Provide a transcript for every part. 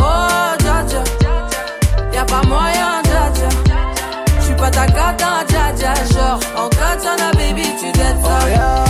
Oh, dja Y'a pas moyen, dja dja. J'suis pas ta cata, dja dja. Genre, en katana, baby, tu ya.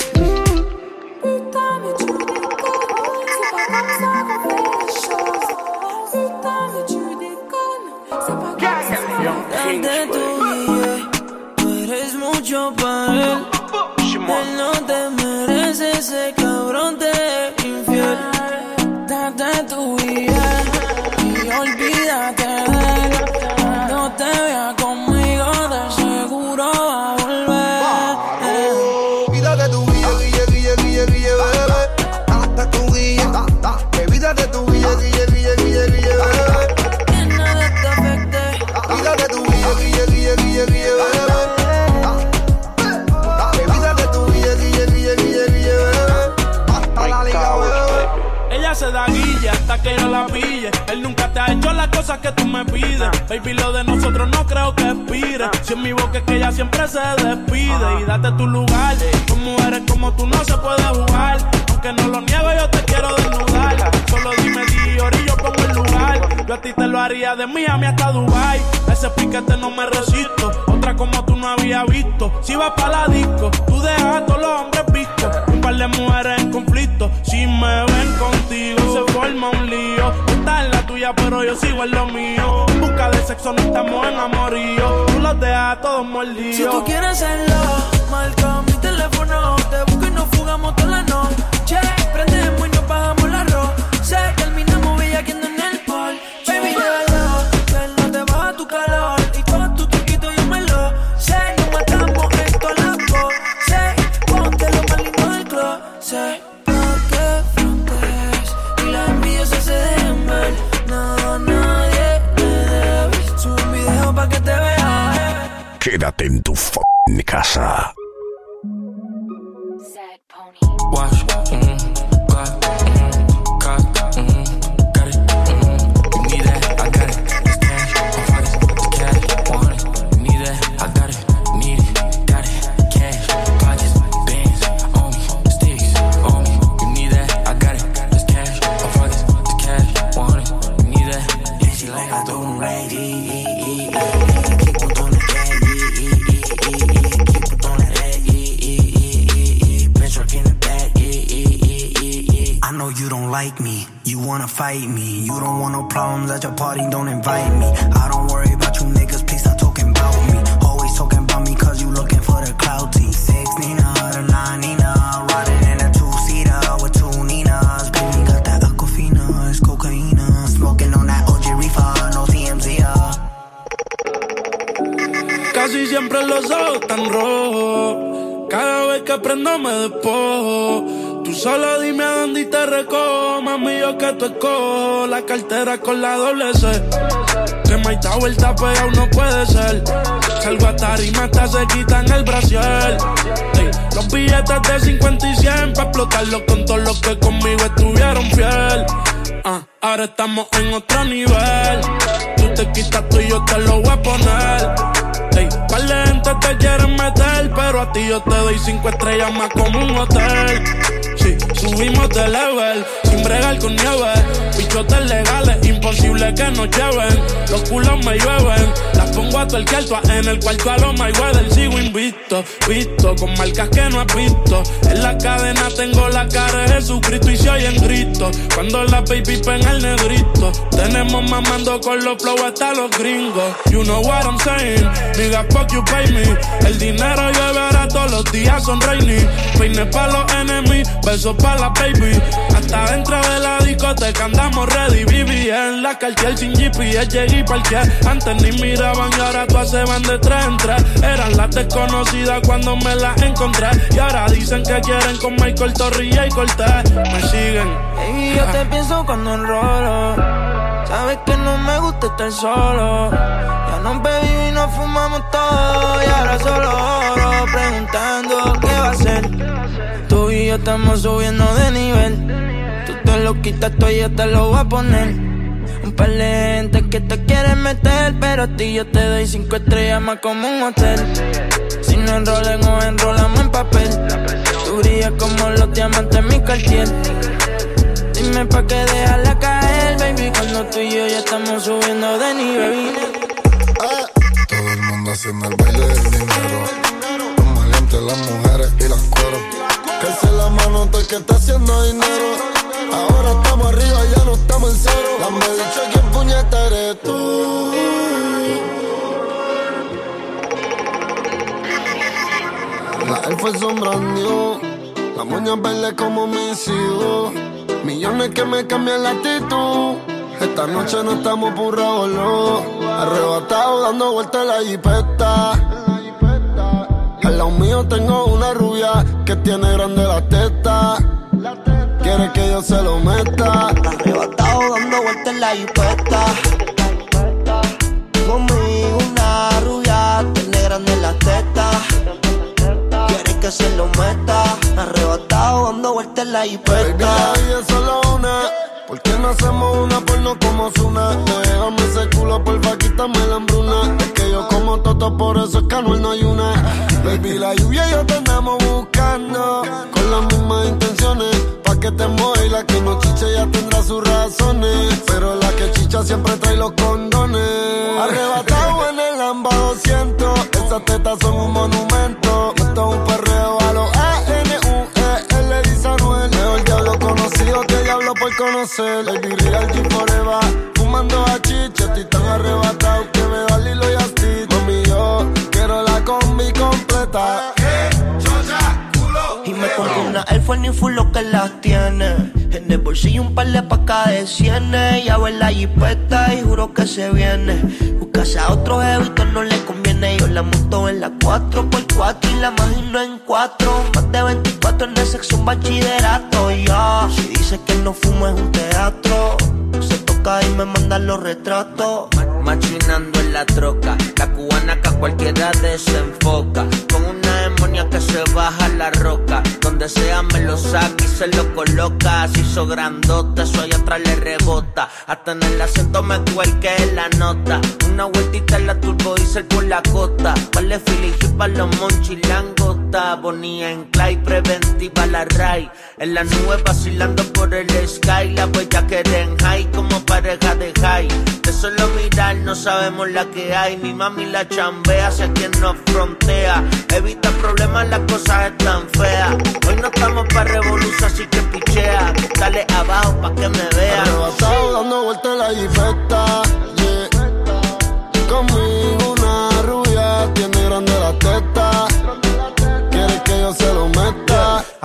Mucho para él. Él no te merece ese cabrón que tú me pides. Baby, lo de nosotros no creo que expire. Si en mi boca es que ella siempre se despide. Y date tu lugar. Con mujeres como tú no se puede jugar. Aunque no lo niego, yo te quiero desnudar. Solo dime Dior y yo pongo. A ti te lo haría de Miami hasta Dubai. Ese piquete no me resisto. Otra como tú no había visto. Si vas para la disco, tú dejas a todos los hombres vistos. Un par de mujeres en conflicto. Si me ven contigo, se forma un lío. Tú estás en la tuya, pero yo sigo en lo mío. En busca de sexo, no estamos en amorío. Tú los dejas a todos mordidos. Si tú quieres hacerlo, marca mi teléfono. Te busco y nos fugamos toda la noche. Prendemos y nos pagamos la arroz. Se terminamos bellaqueando en el Con la doble C. Que me ha vuelta pegado no puede ser. Salgo a tarima hasta se quitan el brasier. Los billetes de 50 y 100 pa' explotarlos con todos los que conmigo estuvieron fiel. Ah, ahora estamos en otro nivel. Tú te quitas tú y yo te lo voy a poner. Ey, te quieren meter, pero a ti yo te doy cinco estrellas más como un hotel. Sí, subimos de level, sin bregar con nieve. Bichotes legales, imposible que nos lleven. Los culos me llueven, las pongo a tuerquear todas en el cuarto a los my weather. Sigo invicto, visto, con marcas que no has visto. En la cadena tengo la cara de Jesucristo y se oyen gritos. Cuando la baby pen el negrito, tenemos mamando con los flow hasta los gringos. You know what I'm saying, nigga, fuck you pay me. El dinero lloverá todos los días son rainy. Peine pa' los enemies, besos pa' la baby. Hasta dentro de la discoteca andamos ready. Viví en la cartier sin GPS, llegué y parqué. Antes ni miraban y ahora todas se van de tres en tres. Eran las desconocidas cuando me las encontré. Y ahora dicen que quieren con Michael Torrilla y Cortés. Me siguen. Baby, yo te pienso cuando enrolo. Sabes que no me gusta estar solo. Ya nos bebimos y nos fumamos todo. Y ahora solo oro preguntando yo estamos subiendo de nivel. Tú te lo quitas, tú y yo te lo voy a poner. Un par de gente que te quieren meter, pero a ti yo te doy cinco estrellas más como un hotel. Si no enrolen o enrolamos en papel. Tú brillas como los diamantes en mi cartier. Dime pa' que dejarla caer, baby, cuando tú y yo ya estamos subiendo de nivel. Todo el mundo haciendo el baile del dinero. Las mujeres y las cueros. Se la mano todo el que está haciendo dinero. Ahora estamos arriba, ya no estamos en cero. Dame dicho quién puñeta eres tú. La elfa son brand new. Las moñas verdes como mis hijos. Millones que me cambian la actitud. Esta noche no estamos por no. Arrebatado dando vueltas en la jipeta. Al lado mío tengo una rubia que tiene grande la teta. Quiere que yo se lo meta. Arrebatado dando vueltas en la jipeta. Conmigo una rubia, tiene grande la teta. Quiere que se lo meta. Arrebatado dando vueltas en la Baby, jipeta. la vida es solo una. ¿Por qué no hacemos una porno como Zuna? Déjame ese culo, porfa, quítame la hambruna. Es que yo como toto, por eso es que no hay una. Baby, la lluvia y yo te andamos buscando. Con las mismas intenciones. Pa' que te mueva y la que no chiche ya tendrá sus razones. Pero la que chicha siempre trae los condones. Arrebatado en el Lamba 200. Esas tetas son un monumento. Conocer. Baby Real Forever. Fumando a chicha, estoy tan arrebatado que me da Lilo y Asti. Mami, yo quiero la combi completa. Y me Air Force ni full lo que las tiene. En el bolsillo un par de pacas de cienes. Ya ver la jipeta y juro que se viene. Buscase a otro jevito no le conviene. Yo la monto en la 4x4 y la imagino en 4. Más de 24 en el sexo un bachillerato. Ya, si dice que no fumo es un teatro. Se toca y me mandan los retratos. Machinando en la troca, la cubana que a cualquiera desenfoca. Con una demonia que se baja la roca. Donde sea me lo saca y se lo coloca. Se hizo grandote, eso allá atrás le rebota. Hasta en el acento me cuelque la nota. Una vueltita en la turbo diesel por la costa. Vale Philly para los monchis langota. Bonía en Clay, preventiva la Ray. En la nube vacilando por el sky. La huella que en high como pareja de high. De solo mirar no sabemos la que hay. Mi mami la chambea hacia quien nos frontea. Evita problemas, las cosas están feas. Hoy no estamos para revolución, así que pichea. Dale abajo pa' que me vean. Arrebatado dando vueltas la jifeta,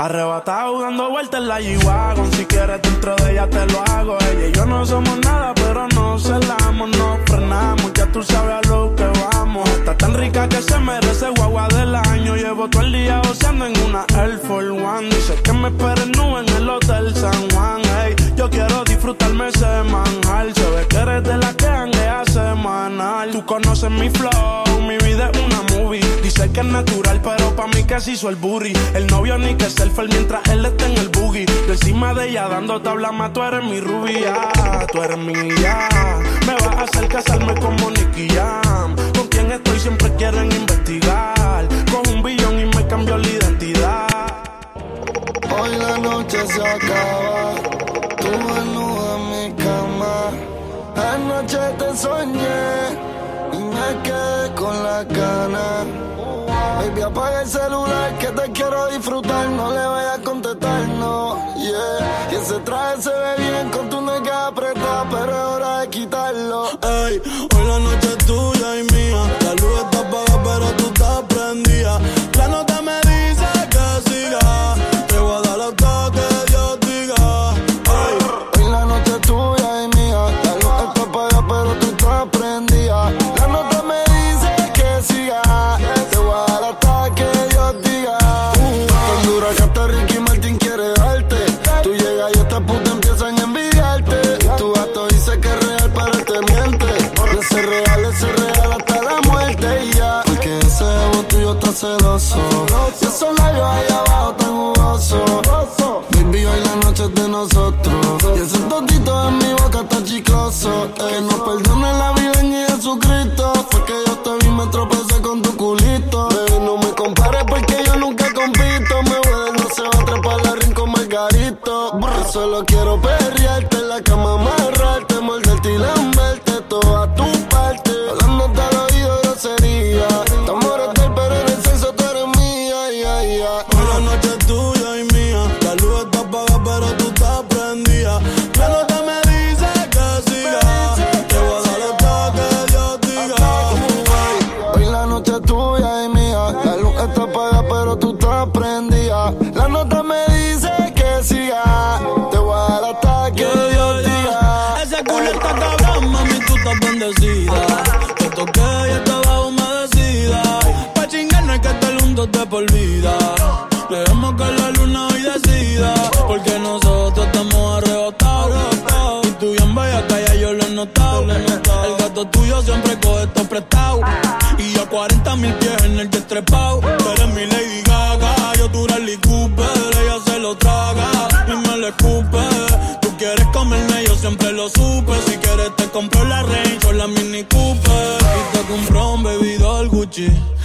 Arrebatado dando vueltas en la G-Wagon Si quieres dentro de ella te lo hago. Ella y yo no somos nada pero no celamos No frenamos, ya tú sabes a lo que vamos. Está tan rica que se merece guagua del año. Llevo todo el día goceando en una Air Force One. Dice que me esperen nube en el Hotel San Juan. Ey, Yo quiero disfrutarme ese manjar. Se ve que eres de la que hanguea semanal. Tú conoces mi flow, mi vida es una movie. Dice que es natural pero pa' mí se hizo el booty El novio ni que mientras él está en el boogie De encima de ella dando tabla más Tú eres mi rubia, tú eres mi ya Me vas a hacer casarme como Nicky Jam Con quien estoy siempre quieren investigar Con un billón y me cambió la identidad Hoy la noche se acaba. Tú desnuda en mi cama. Anoche te soñé y me quedé con la gana. Baby, apaga el celular que te quiero disfrutar. No le vayas a contestar, no. Yeah. Y ese traje se ve bien con tu nega apretada, pero es hora de quitarlo. Ey, juntos de por vida. Dejemos que la luna hoy decida. Porque nosotros estamos arrebatados. Y tú bien bella, calla, yo lo he notado. El gato tuyo siempre coge esto prestado. Y yo 40 mil pies en el jet trepado. Tú eres mi Lady Gaga, yo tu Rally Cooper. Ella se lo traga y me lo escupe. Tú quieres comerme, yo siempre lo supe. Si quieres te compro la Range o la Mini Cooper. Y te compro un bebidor Gucci.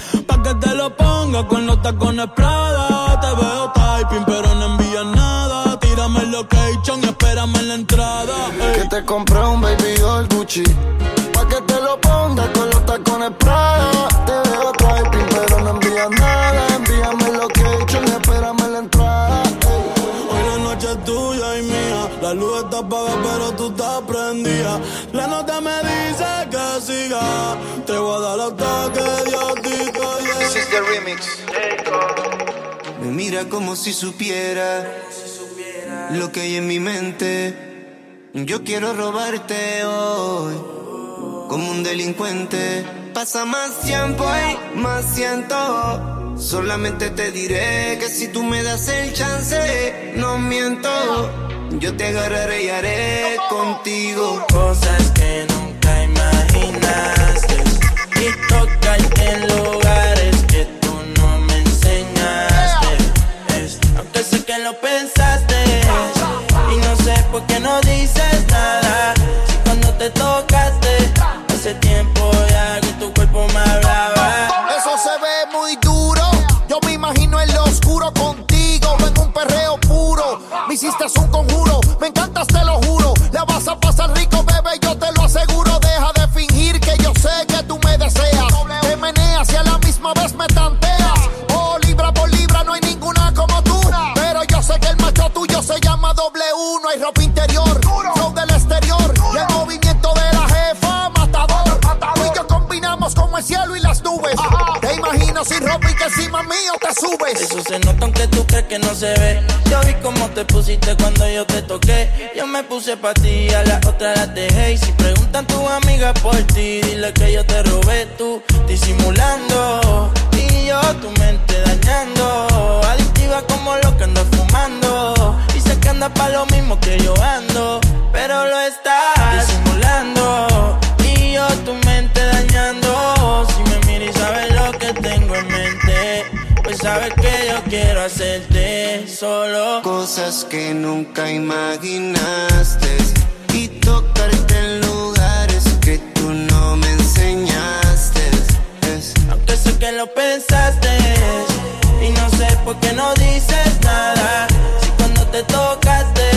Lo ponga con los tacones Prada. Te veo typing, pero no envías nada. Tírame el location espérame en la entrada. ey. Que te compré un baby doll Gucci. Mira como si supiera lo que hay en mi mente. Yo quiero robarte hoy como un delincuente. Pasa más tiempo y más siento. Solamente te diré que si tú me das el chance, no miento. Yo te agarraré y haré contigo. Cosas que nunca imaginaste y tocarte en lugares lo pensaste y no sé por qué no dices nada. Te pusiste cuando yo te toqué. Yo me puse pa' ti, a la otra la dejé. Y si preguntan tus amigas por ti, dile que yo te robé tú, disimulando. Y yo tu mente dañando. Adictiva como lo que ando fumando. Sé que anda pa' lo mismo que yo ando. Pero lo estás disimulando. Sabes que yo quiero hacerte solo Cosas que nunca imaginaste y tocarte en lugares que tú no me enseñaste. Es Aunque sé que lo pensaste y no sé por qué no dices nada. Si cuando te tocaste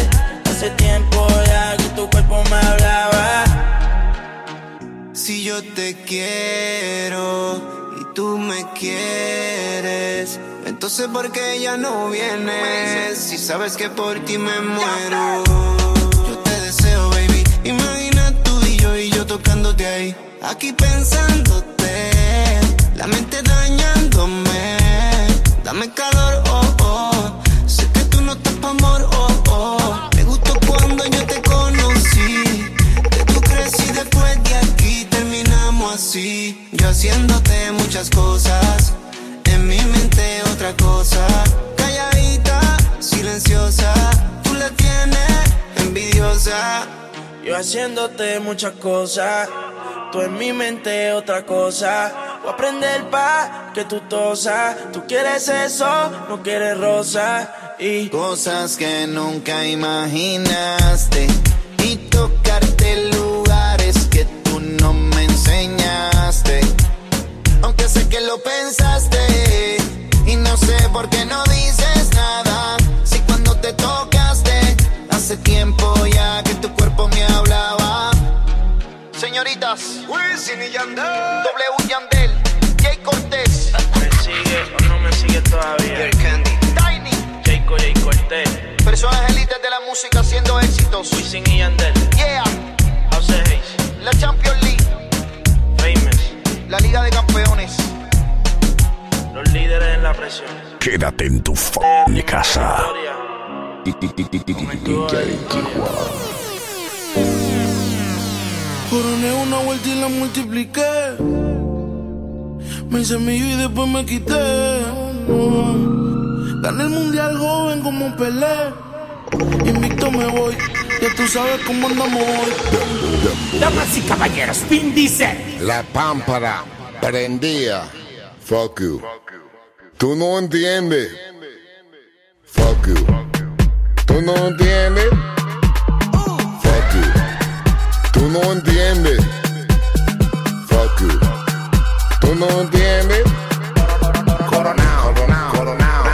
hace tiempo ya que tu cuerpo me hablaba. Si yo te quiero y tú me quieres, entonces ¿por qué ya no vienes? Si sabes que por ti me muero. Yo te deseo, baby. Imagina tú y yo y yo tocándote ahí. Aquí pensándote, la mente dañándome. Dame calor, oh, oh. Sé que tú no estás pa' amor, oh, oh. Me gustó cuando yo te conocí. Que tú crees y después de aquí terminamos así. Yo haciéndote muchas cosas. En mi mente otra cosa. Calladita, silenciosa. Tú la tienes envidiosa. Yo haciéndote muchas cosas, tú en mi mente otra cosa. Voy a aprender pa' que tú tosas. Tú quieres eso, no quieres rosa. Y Cosas que nunca imaginaste y tocarte lugares que tú no me enseñaste. Aunque sé que lo pensaste por qué no dices nada. Si cuando te tocaste hace tiempo ya que tu cuerpo me hablaba. Señoritas, Wisin y Yandel, W Yandel, Jay Cortés, me sigue o no me sigue todavía. Tiny, Jayco, Jay Cortés, personas élites de la música haciendo éxitos. Wisin y Yandel, Yeah, House Hayes, la Champions League, Famous, la Liga de Campeones. los líderes en la presión. Quédate en tu f***ing casa. Coroné una vuelta y la multipliqué. Me hice millo y después me quité. Gané el mundial joven como Pelé. Invicto me voy. Ya tú sabes cómo andamos hoy. Damas y caballeros, Vin Diesel. La pámpara prendía. Fuck you. Tú no entiendes. Fuck you. Tú no entiendes. Fuck you. Tú no entiendes. Fuck you. Tú no entiendes. Coronado, coronado, coronado.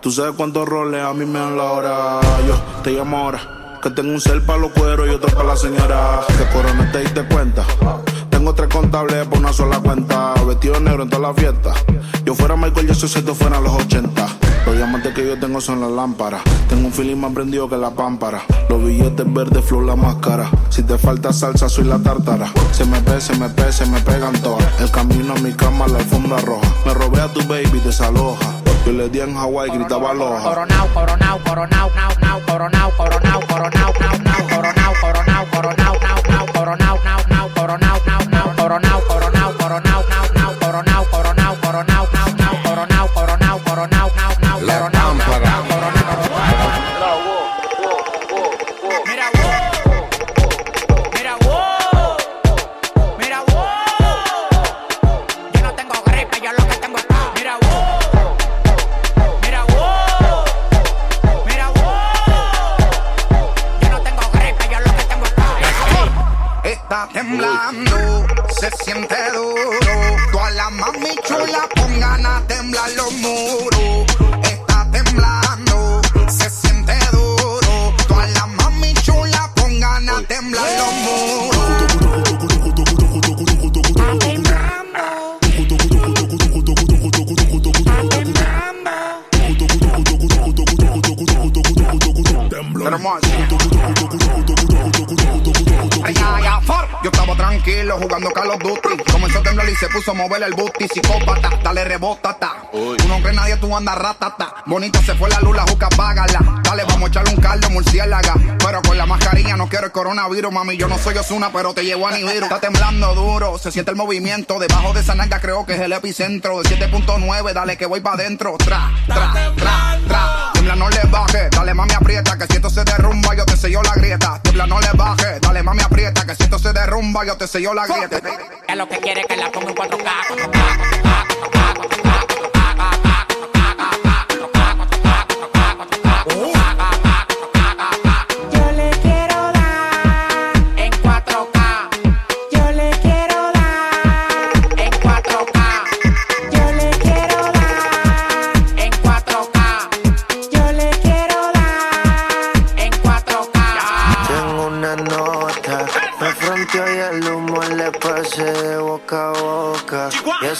Tú sabes cuántos roles a mí me dan la hora. Yo te llamo ahora tengo un cel para los cueros y otro para la señora. Que corona te diste cuenta. Tengo tres contables por una sola cuenta. Vestido negro en toda la fiesta. Yo fuera Michael Jackson si esto fuera los 80. Los diamantes que yo tengo son las lámparas. Tengo un feeling más prendido que la pámpara. Los billetes verdes, flow la máscara. Si te falta salsa, soy la tártara. Se me pe, se me pe, se me pegan todas. El camino a mi cama, la alfombra roja. Me robé a tu baby, desaloja. Yo le di en Hawái, gritaba loja. Coronao, coronao, coronao, nao, nao, coronao, coronao, coronao, nao, nao, coronao, coronao, coronao, nao, nao, coronao, se puso a mover el booty, psicópata, dale rebótata. Tú no crees nadie, tú andas ratata. Bonita se fue la luz, la juca, págala. Dale, vamos a echarle un caldo, murciélaga. Pero con la mascarilla no quiero el coronavirus, mami. Yo no soy Osuna, pero te llevo a Nibiru. Está temblando duro, se siente el movimiento. Debajo de esa nalga creo que es el epicentro. De 7.9, dale que voy pa' adentro. Tra, tra, tra, no le baje. Dale, mami, aprieta. Que si esto se derrumba, yo te sello la grieta. Tiembla, no le baje. Dale, mami, aprieta. Que si esto se derrumba, yo te sello la grieta. Es lo que quiere que la ponga en 4K.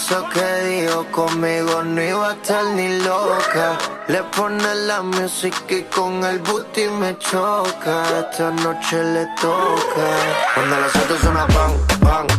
Eso que dijo conmigo no iba a estar ni loca. Le pone la música y con el booty me choca. Esta noche le toca. Cuando las pan, pan, pan, pan,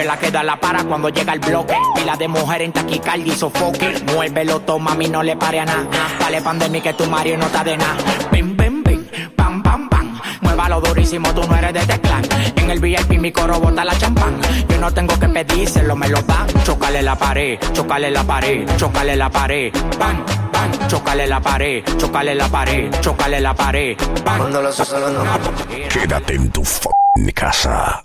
es la que da la para cuando llega el bloque. Pila de mujer en taquicardia y sofoque. Muévelo, toma, a mí no le pare a nada. Dale pandemia que tu Mario no está de nada. Bim, bim, bim, pam, pam, pam. Muévalo durísimo, tú no eres de teclán. En el VIP mi coro bota la champán. Yo no tengo que pedírselo, me lo dan. Chocale la pared, chocale la pared, chocale la pared. Bam, bam, chocale la pared, chocale la pared, chocale la pared. Bam. Cuando los no Quédate en tu f***ing casa.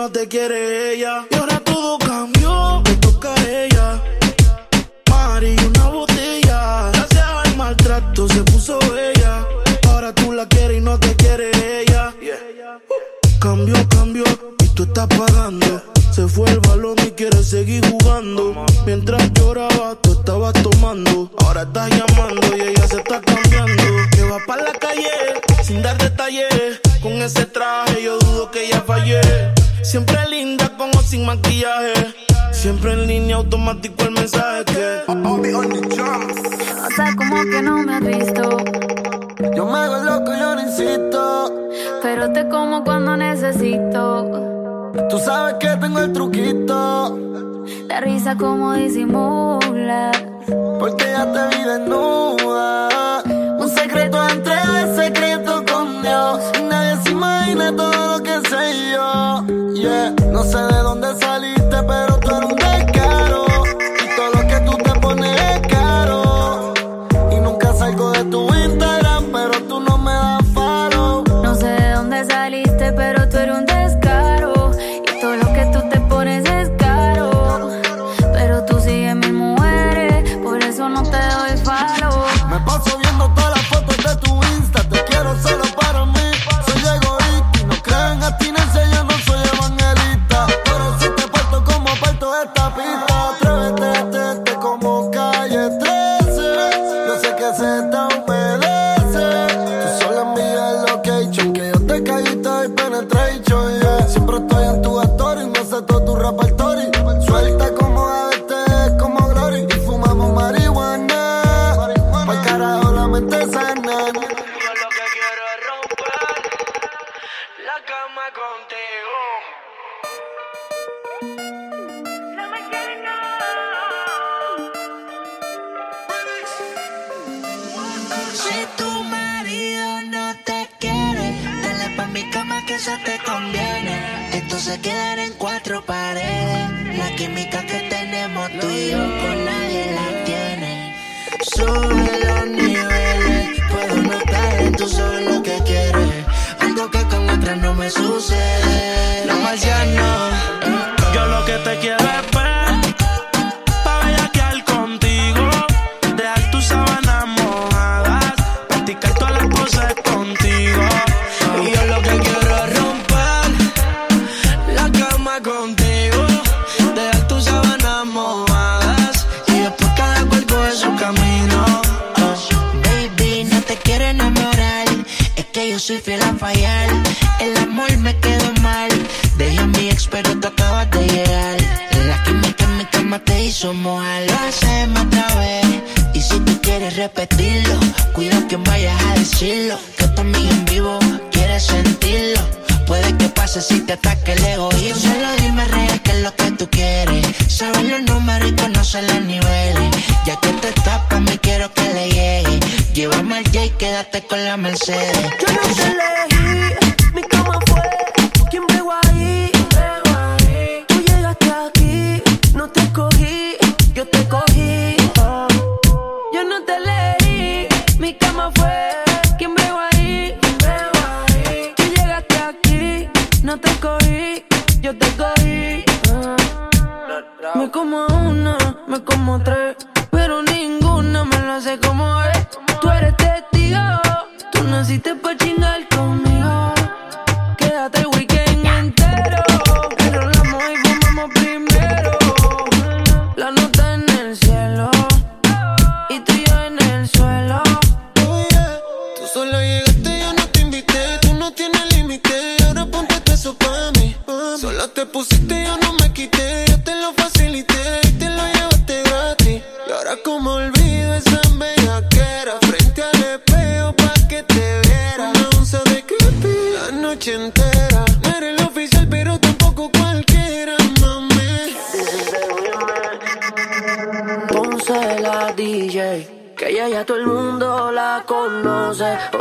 no te quiere ella. Y ahora todo cambió, te toca a ella. Mari, una botella. Gracias al maltrato se puso bella. Ahora tú la quieres y no te quiere ella. Cambió, cambió y tú estás pagando. Se fue el balón y quiere seguir jugando. Mientras lloraba, tú estabas tomando. Ahora estás llamando y ella se está cambiando. Que va para la calle sin dar detalles. Con ese traje yo dudo que ella fallé. Siempre linda con o sin maquillaje. Siempre en línea automático el mensaje que. O sea, como que no me has visto. Yo me hago loco, yo no insisto. Pero te como cuando necesito. Tú sabes que tengo el truquito. La risa como disimula. Porque ya te vi desnuda. Un secreto entre el secreto con Dios. Nadie se imagina todo lo que sé yo. Yeah, no sé de dónde saliste, pero para el tori. Suelta sucede. Los marcianos. Yo lo que te quiero es Pase si te ataque el egoísmo. Solo dime real que es lo que tú quieres. Sabes los números y conocer los niveles. Ya que te tapa, me quiero que le llegue. Llévame al J, quédate con la Mercedes. Yo no te elegí, mi cama fue quien bregó ahí. Tú llegaste aquí, no te escogí,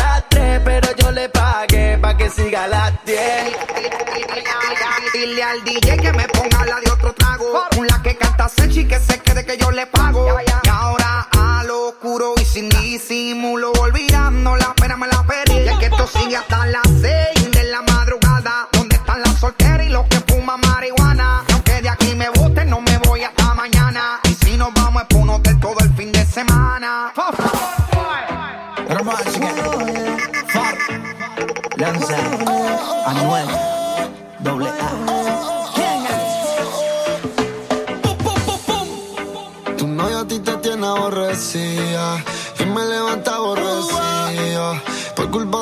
3, pero yo le pagué pa' que siga las 10. Dile al DJ que me ponga la de otro trago. Una que canta Sechi que se quede que yo le pago. Y ahora a lo oscuro y sin disimulo, olvidando la pena me la pedí. Y es que esto sigue hasta las 6 de la madrugada. ¿Dónde están las solteras y los que fuman marihuana? Y aunque de aquí me boten, no me voy hasta mañana. Y si nos vamos es por un hotel todo el fin de semana. Far, Lanza, Anuel, doble A. Tu novio a ti te tiene aborrecida y me levanta aborrecida por culpa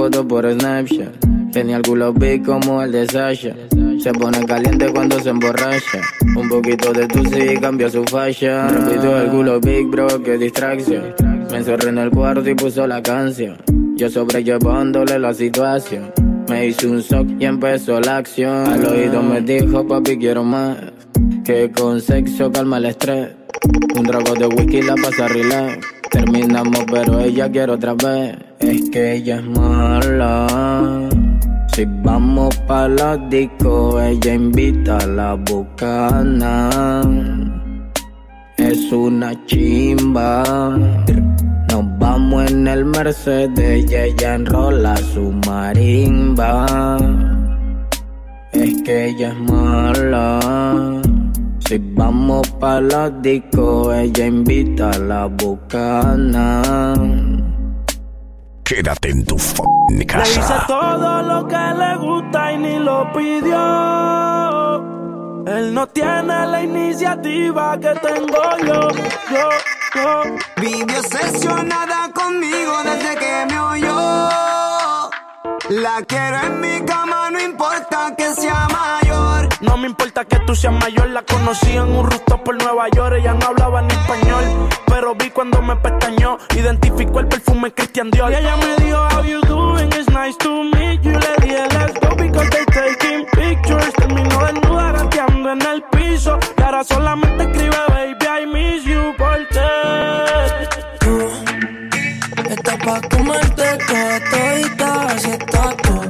foto por Snapchat. Tenía el culo big como el de Sasha. Se pone caliente cuando se emborracha. Un poquito de tu sí cambia su fascia. Repito el culo big, bro, qué distracción. Me encerré en el cuarto y puso la canción. Yo sobrellevándole la situación. Me hice un sock y empezó la acción. Al oído me dijo, papi, quiero más. Que con sexo calma el estrés. Un trago de whisky la pasa relax. Terminamos, pero ella quiere otra vez. Es que ella es mala. Si vamos pa' la disco, ella invita a la bucana. Es una chimba. Nos vamos en el Mercedes y ella enrola su marimba. Es que ella es mala. Si vamos pa' la disco, ella invita a la bucana. Quédate en tu fucking Le hice casa. todo lo que le gusta y ni lo pidió. Él no tiene la iniciativa que tengo yo, yo, yo. Vive obsesionada conmigo desde que me oyó. La quiero en mi cama, no importa que sea mayor. No me importa que tú seas mayor, la conocí en un rooftop por Nueva York, ella no hablaba ni español, pero vi cuando me pestañó, identificó el perfume Christian Dior. Y ella me dijo, how you doing, it's nice to meet you, le dije, let's go because they taking pictures, terminó desnuda gateando en el piso, y ahora solamente escribe, baby, I miss you, porque... Está pa' comerte toda todita tatu Te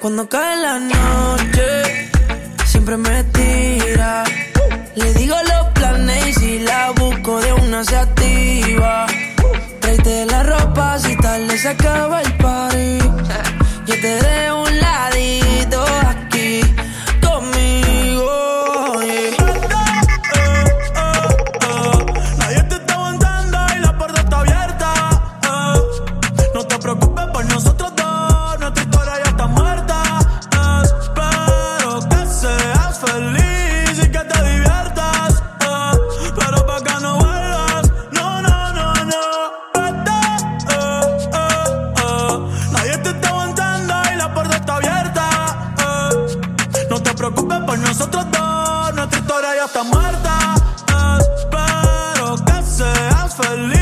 Cuando cae la noche, siempre me tira. Le digo los planes y si la busco de una se activa. Tráete la ropa si tarde se acaba el party. Yo te dejo off a loop.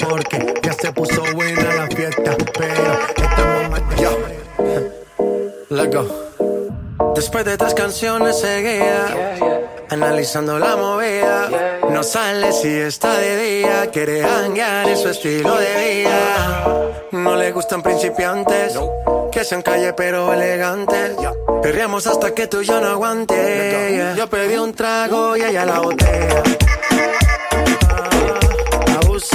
Porque ya se puso buena la fiesta. Pero estamos más go. Después de tres canciones seguía analizando la movida. No sale si está de día, quiere hanguear en su estilo de vida. No le gustan principiantes, que sean calle pero elegantes. Perreamos hasta que tú y yo no aguante. Yo pedí un trago y ella la botella.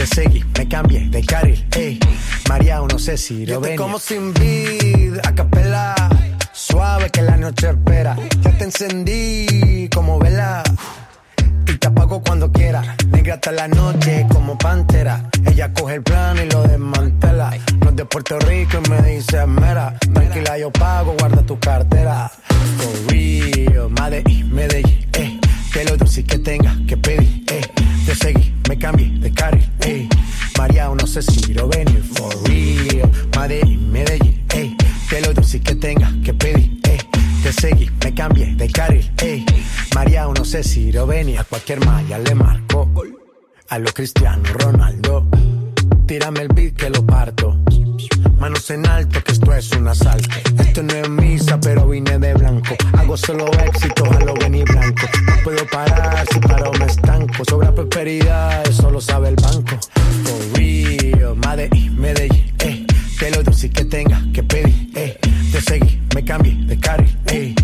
Te seguí, me cambié de carril, ey. María, no sé si lo venir. como sin vid, a capela. Suave que la noche espera. Ya te encendí como vela y te apago cuando quiera. Negra hasta la noche como pantera. Ella coge el plano y lo desmantela. No es de Puerto Rico y me dice mera. Tranquila, yo pago, María, no sé si lo venir. For real, Medellín, Medellín, eh. Que lo dulce que tenga que pedir, eh. Te seguí, me cambié de carril, ey. María, no sé si lo venía, cualquier malla le marco. A lo Cristiano Ronaldo, tírame el beat que lo parto. Manos en alto, que esto es un asalto. Esto no es misa, pero vine de blanco. Hago solo éxito, a lo venir blanco. No puedo parar, si paro me estanco. Sobra prosperidad, eso lo sabe el banco. For real, Medellín, eh. Que lo dulce que tenga que pedir, eh. Te seguí, me cambié de carril, ey.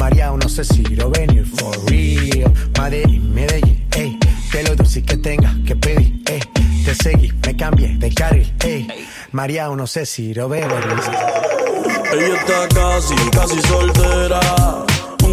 María, no sé si lo venir for real. Medellín, Medellín, ey. Que lo dulce que tenga que pedir, ey. Te seguí, me cambié de carril, ey. María, no sé si lo venir. Ella está casi, casi soltera.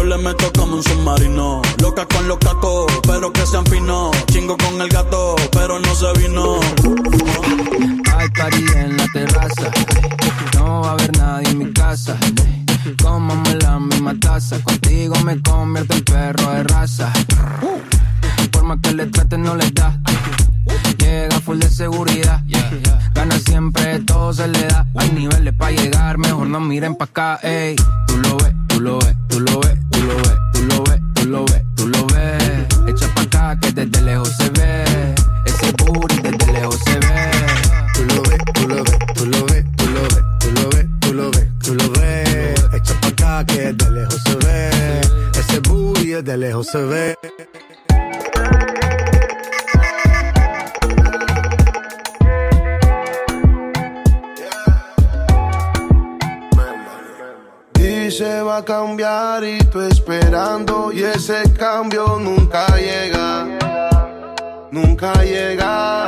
Yo le meto como un submarino. Loca con los cacos, pero que se afinó. Chingo con el gato, pero no se vino. Hay party en la terraza. No va a haber nadie en mi casa. Cómame la misma taza. Contigo me convierto en perro de raza. Por más que le traten, no les da. Llega full de seguridad. Gana siempre, todo se le da. Hay niveles para llegar, mejor no miren pa' acá, ey. Tú lo ves, tú lo ves, tú lo ves, tú lo ves, tú lo ves, tú lo ves, tú lo ves. Echa pa' acá que desde lejos se ve. Ese booty desde lejos se ve. Tú lo ves, tú lo ves, tú lo ves, tú lo ves, tú lo ves, tú lo ves, tú lo ves. Echa pa' acá que desde lejos se ve. Ese booty desde lejos se ve. Se va a cambiar y tú esperando y ese cambio nunca llega. nunca llega.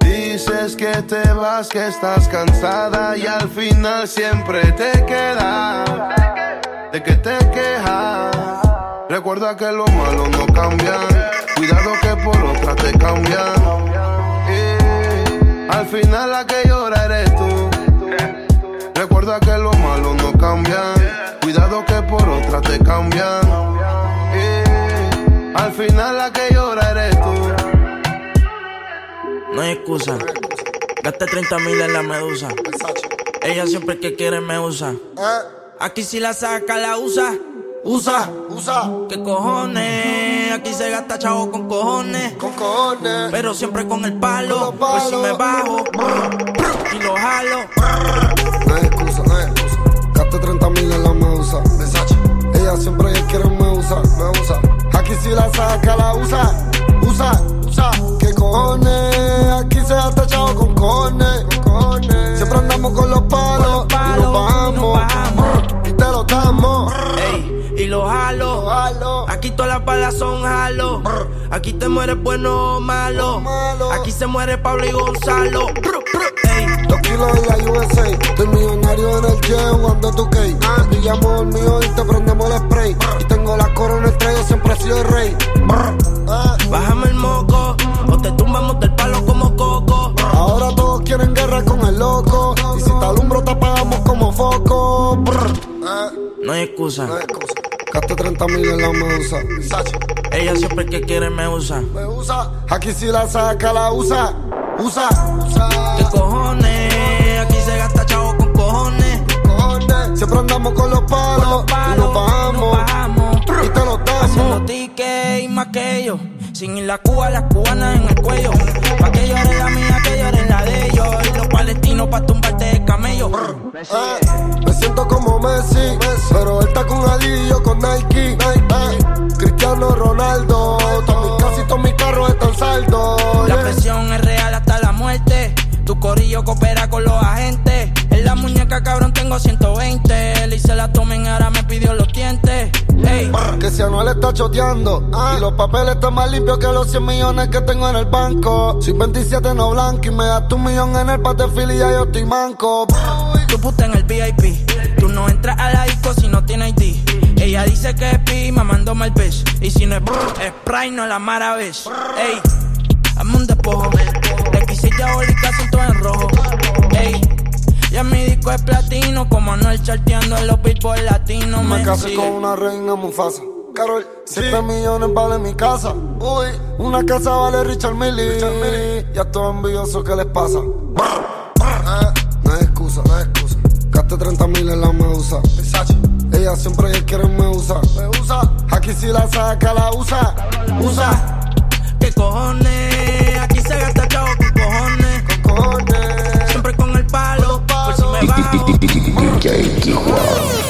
Dices que te vas, que estás cansada y al final siempre te queda. De que te quejas. Recuerda que lo malo no cambian. Cuidado que por otra te cambian. Y al final la que llora eres tú. Recuerda que lo malo no cambian. Cuidado que por otra te cambian. Y al final la que llora eres tú. No hay excusa. Gasté 30 mil en la medusa. Ella siempre que quiere me usa. Aquí si la saca, la usa. Usa, usa. ¿Qué cojones? Aquí se gasta chavo con cojones. Con cojones. Pero siempre con el palo. Pues si me bajo y lo jalo. Gasté 30 mil en la medusa. Versace. Ella siempre que quiere me usa, me usa. Aquí si la saca, la usa. Usa, usa. ¿Qué cojones? Aquí se gasta chavo con cojones. Con los palos. y nos bajamos. Y te lo damos. Ey, y lo jalo. Aquí todas las balas son jalo. Aquí te mueres bueno o malo. Aquí se muere Pablo y Gonzalo. Dos kilos en la USA. Estoy millonario en el jet jugando tu cake. Brillamos el mío y te prendemos el spray. Y tengo la corona estrella, siempre he sido el rey. Bájame el moco o te tumbamos del palo como coco. Ahora todos quieren guerra con el loco. Como foco. No hay excusa. Gasté 30 mil en la medusa. Ella siempre que quiere me usa. Me usa. Aquí si la saca, la usa. Usa. ¿Qué cojones? Aquí se gasta chavo con cojones. Siempre andamos con los palos. y nos bajamos. Y te lo damos. Haciendo tickets y más que ellos. Sin ir la Cuba, las cubanas en el cuello. Pa' que llore la mía, que llore la de ellos. Y los palestinos pa' tumbarte camello. Eh, me siento como Messi, pero él está con Ali y yo con Nike. Eh, Cristiano Ronaldo, todo mi casi todos mis carros están saldos. La yeah. presión es real hasta la muerte. Tu corillo coopera con los agentes. En la muñeca, cabrón, tengo 120. Le hice la tomen, ahora me pidió los dientes. Ey, Que si Anuel está choteando Y los papeles están más limpios que los 100 millones que tengo en el banco Soy 27 no blanco y me das un millón en el pate fili y ya yo estoy manco tu puta en el VIP. Tú no entras a la disco si no tienes ID. Ella dice que es pi, mamándome el pez. Y si no es brr, es Pride, no la maravilla. Ey, hazme un despojo. X6 diabólicas son todas en rojo. Ey, ya mi disco es platino. Como Anuel charteando en los billboard latinos. Me me casé con una reina Mufasa. Carol, 7 millones vale mi casa. Uy, una casa vale Richard Millie Ya todo envidioso, ¿qué les pasa? Eh, No hay excusa, no hay excusa. Gasté 30 mil en la medusa. Ella siempre que quiere me usa. Me usa. Aquí si la saca, la usa. Usa. ¿Qué cojones? DJ Tijuana.